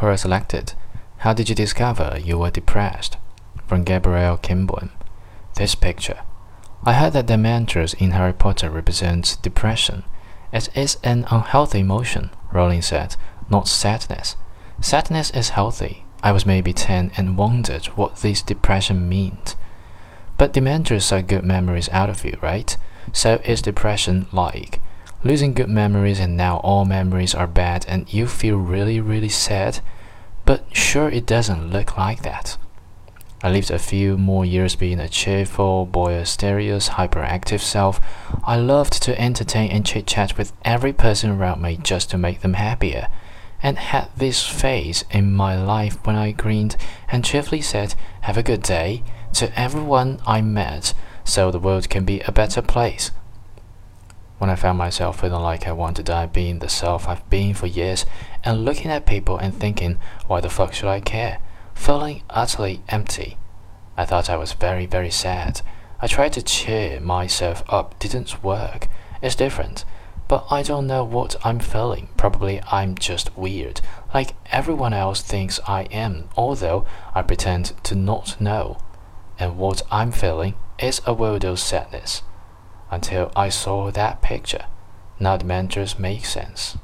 Quora selected. How did you discover you were depressed? From Gabrielle Kimborn. This picture. I heard that the Dementors in Harry Potter represents depression. It is an unhealthy emotion, Rowling said, not sadness. Sadness is healthy. I was maybe 10 and wondered what this depression meant. But Dementors are good memories out of you, right? So is depression like? Losing good memories and now all memories are bad and you feel really, really sad? But sure, it doesn't look like that. I lived a few more years being a cheerful, boisterous, hyperactive self. I loved to entertain and chit chat with every person around me just to make them happier and had this phase in my life when I grinned and cheerfully said, Have a good day, to everyone I met, so the world can be a better place. When I found myself feeling like I want to die being the self I've been for years, and looking at people and thinking, Why the fuck should I care? Feeling utterly empty. I thought I was very, very sad. I tried to cheer myself up, didn't work. It's different but I don't know what I'm feeling. Probably I'm just weird, like everyone else thinks I am, although I pretend to not know. And what I'm feeling is a weirdo sadness. Until I saw that picture. Now the Dementors make sense.